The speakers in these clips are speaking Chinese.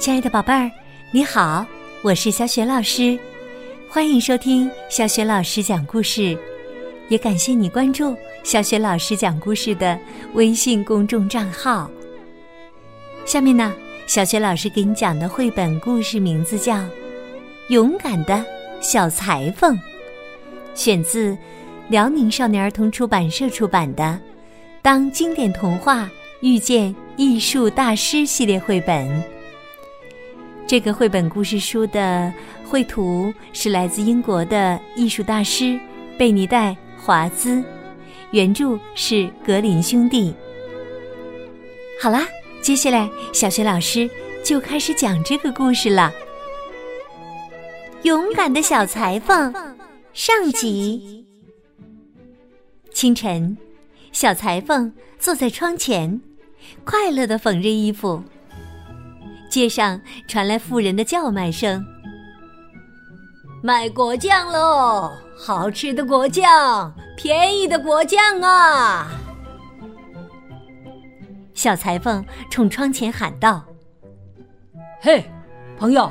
亲爱的宝贝儿，你好，我是小雪老师，欢迎收听小雪老师讲故事，也感谢你关注小雪老师讲故事的微信公众账号。下面呢，小雪老师给你讲的绘本故事名字叫《勇敢的小裁缝》，选自辽宁少年儿童出版社出版的《当经典童话遇见艺术大师》系列绘本。这个绘本故事书的绘图是来自英国的艺术大师贝尼戴·华兹，原著是格林兄弟。好啦，接下来小学老师就开始讲这个故事了。勇敢的小裁缝上集。清晨，小裁缝坐在窗前，快乐的缝纫衣服。街上传来妇人的叫卖声：“卖果酱喽！好吃的果酱，便宜的果酱啊！”小裁缝冲窗前喊道：“嘿，朋友，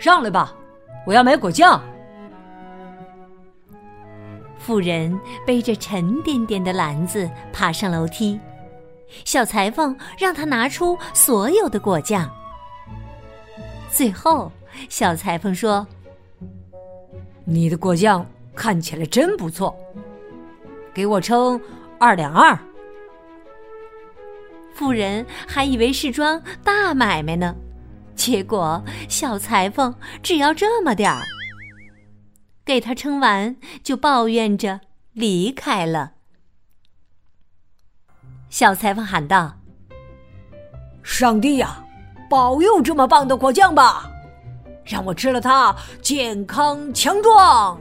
上来吧，我要买果酱。”妇人背着沉甸甸的篮子爬上楼梯，小裁缝让他拿出所有的果酱。最后，小裁缝说：“你的果酱看起来真不错，给我称二两二。”妇人还以为是桩大买卖呢，结果小裁缝只要这么点儿，给他称完就抱怨着离开了。小裁缝喊道：“上帝呀！”保佑这么棒的果酱吧，让我吃了它健康强壮。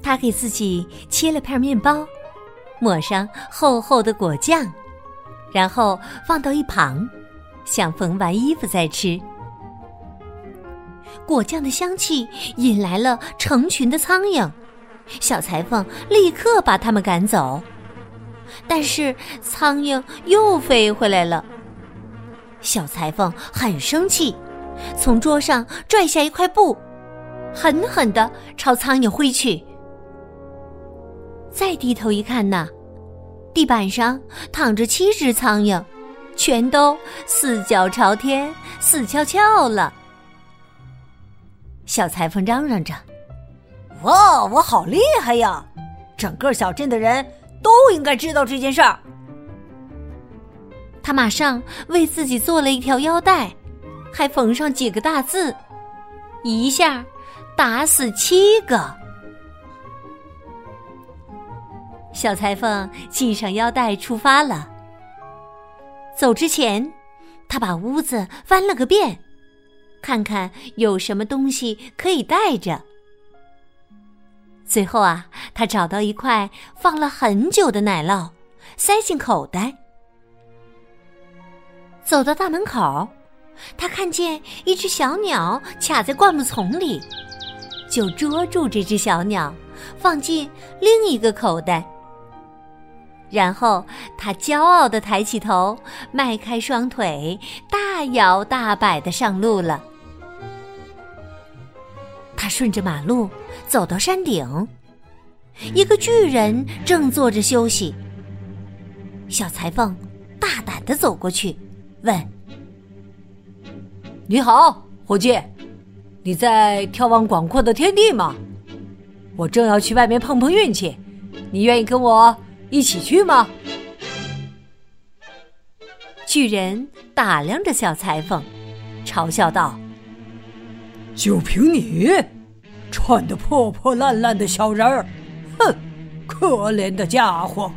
他给自己切了片面包，抹上厚厚的果酱，然后放到一旁，想缝完衣服再吃。果酱的香气引来了成群的苍蝇，小裁缝立刻把它们赶走，但是苍蝇又飞回来了。小裁缝很生气，从桌上拽下一块布，狠狠地朝苍蝇挥去。再低头一看呐，地板上躺着七只苍蝇，全都四脚朝天，死翘翘了。小裁缝嚷嚷着：“哇，我好厉害呀！整个小镇的人都应该知道这件事儿。”他马上为自己做了一条腰带，还缝上几个大字，一下打死七个。小裁缝系上腰带出发了。走之前，他把屋子翻了个遍，看看有什么东西可以带着。最后啊，他找到一块放了很久的奶酪，塞进口袋。走到大门口，他看见一只小鸟卡在灌木丛里，就捉住这只小鸟，放进另一个口袋。然后他骄傲的抬起头，迈开双腿，大摇大摆的上路了。他顺着马路走到山顶，一个巨人正坐着休息。小裁缝大胆的走过去。问：“你好，伙计，你在眺望广阔的天地吗？我正要去外面碰碰运气，你愿意跟我一起去吗？”巨人打量着小裁缝，嘲笑道：“就凭你，穿的破破烂烂的小人儿，哼，可怜的家伙！”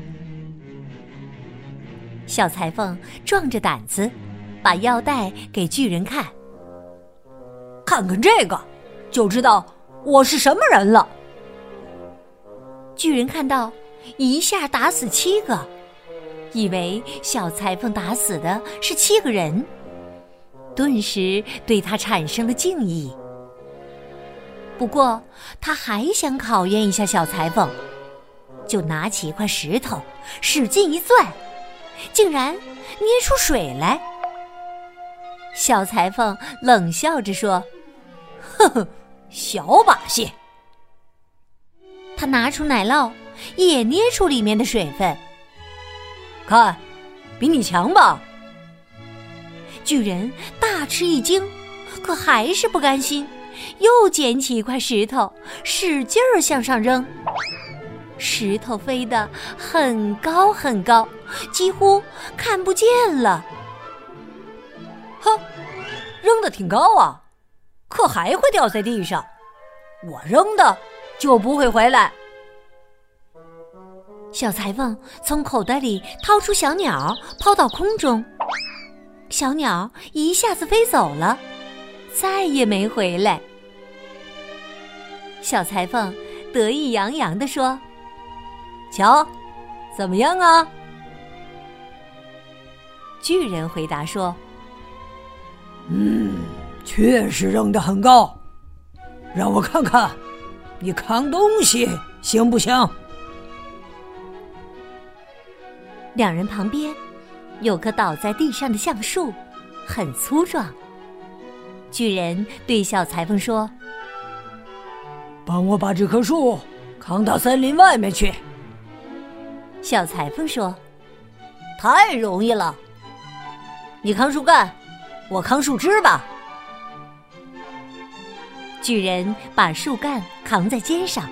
小裁缝壮着胆子，把腰带给巨人看。看看这个，就知道我是什么人了。巨人看到，一下打死七个，以为小裁缝打死的是七个人，顿时对他产生了敬意。不过，他还想考验一下小裁缝，就拿起一块石头，使劲一攥。竟然捏出水来！小裁缝冷笑着说：“呵呵，小把戏。”他拿出奶酪，也捏出里面的水分。看，比你强吧？巨人大吃一惊，可还是不甘心，又捡起一块石头，使劲儿向上扔。石头飞得很高很高，几乎看不见了。哼，扔的挺高啊，可还会掉在地上。我扔的就不会回来。小裁缝从口袋里掏出小鸟，抛到空中，小鸟一下子飞走了，再也没回来。小裁缝得意洋洋地说。瞧，怎么样啊？巨人回答说：“嗯，确实扔得很高。让我看看，你扛东西行不行？”两人旁边有棵倒在地上的橡树，很粗壮。巨人对小裁缝说：“帮我把这棵树扛到森林外面去。”小裁缝说：“太容易了，你扛树干，我扛树枝吧。”巨人把树干扛在肩上，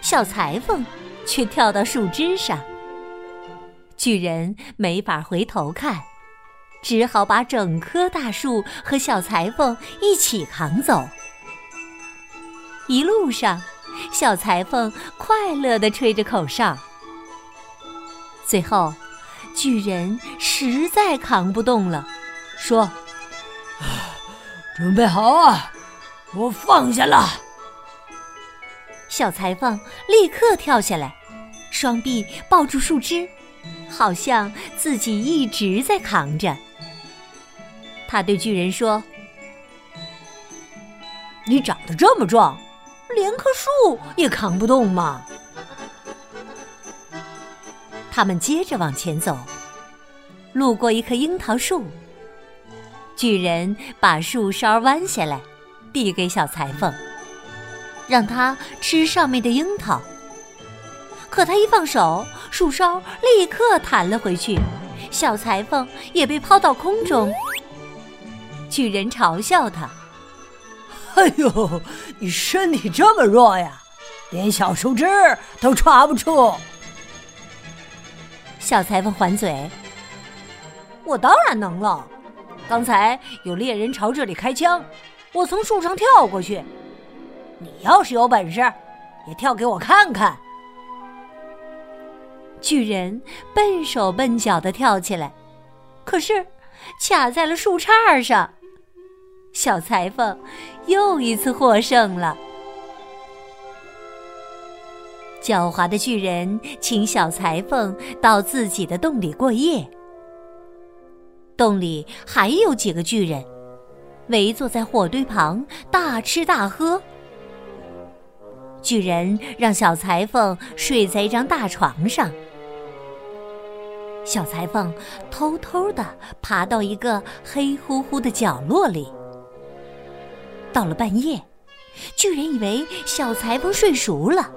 小裁缝却跳到树枝上。巨人没法回头看，只好把整棵大树和小裁缝一起扛走。一路上，小裁缝快乐地吹着口哨。最后，巨人实在扛不动了，说：“准备好啊，我放下了。”小裁缝立刻跳下来，双臂抱住树枝，好像自己一直在扛着。他对巨人说：“你长得这么壮，连棵树也扛不动吗？”他们接着往前走，路过一棵樱桃树。巨人把树梢弯下来，递给小裁缝，让他吃上面的樱桃。可他一放手，树梢立刻弹了回去，小裁缝也被抛到空中。巨人嘲笑他：“哎呦，你身体这么弱呀，连小树枝都抓不住。”小裁缝还嘴：“我当然能了。刚才有猎人朝这里开枪，我从树上跳过去。你要是有本事，也跳给我看看。”巨人笨手笨脚的跳起来，可是卡在了树杈上。小裁缝又一次获胜了。狡猾的巨人请小裁缝到自己的洞里过夜。洞里还有几个巨人，围坐在火堆旁大吃大喝。巨人让小裁缝睡在一张大床上，小裁缝偷偷的爬到一个黑乎乎的角落里。到了半夜，巨人以为小裁缝睡熟了。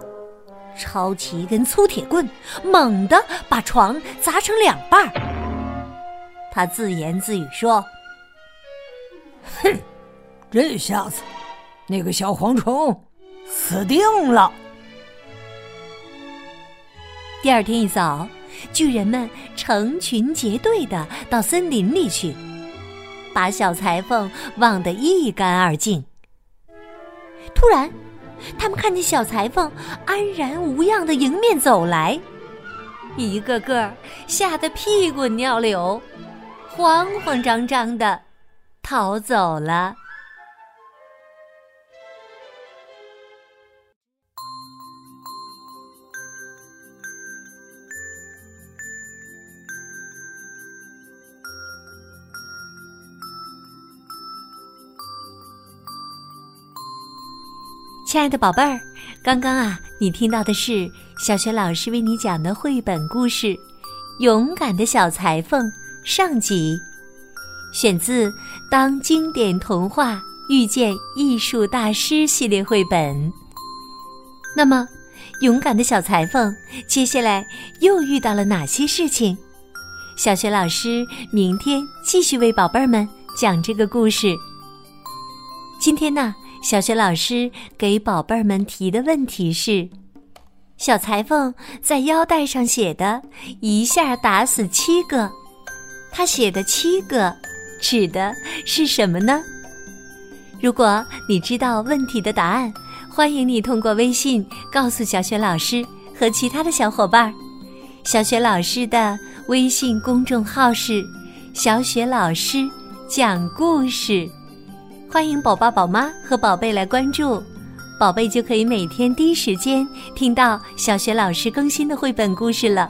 抄起一根粗铁棍，猛地把床砸成两半儿。他自言自语说：“哼，这下子那个小蝗虫死定了。”第二天一早，巨人们成群结队的到森林里去，把小裁缝忘得一干二净。突然，他们看见小裁缝安然无恙的迎面走来，一个个吓得屁滚尿流，慌慌张张的逃走了。亲爱的宝贝儿，刚刚啊，你听到的是小雪老师为你讲的绘本故事《勇敢的小裁缝》上集，选自《当经典童话遇见艺术大师系列绘本。那么，勇敢的小裁缝接下来又遇到了哪些事情？小雪老师明天继续为宝贝儿们讲这个故事。今天呢，小雪老师给宝贝儿们提的问题是：小裁缝在腰带上写的“一下打死七个”，他写的“七个”指的是什么呢？如果你知道问题的答案，欢迎你通过微信告诉小雪老师和其他的小伙伴。小雪老师的微信公众号是“小雪老师讲故事”，欢迎宝宝、宝妈和宝贝来关注，宝贝就可以每天第一时间听到小学老师更新的绘本故事了。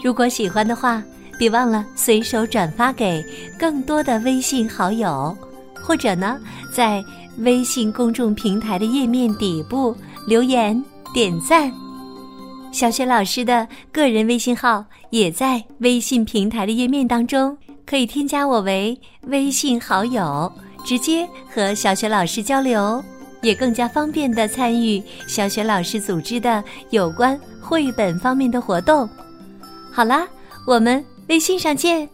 如果喜欢的话，别忘了随手转发给更多的微信好友，或者呢，在微信公众平台的页面底部留言点赞。小雪老师的个人微信号也在微信平台的页面当中，可以添加我为微信好友，直接和小雪老师交流，也更加方便的参与小雪老师组织的有关绘本方面的活动。好啦，我们微信上见。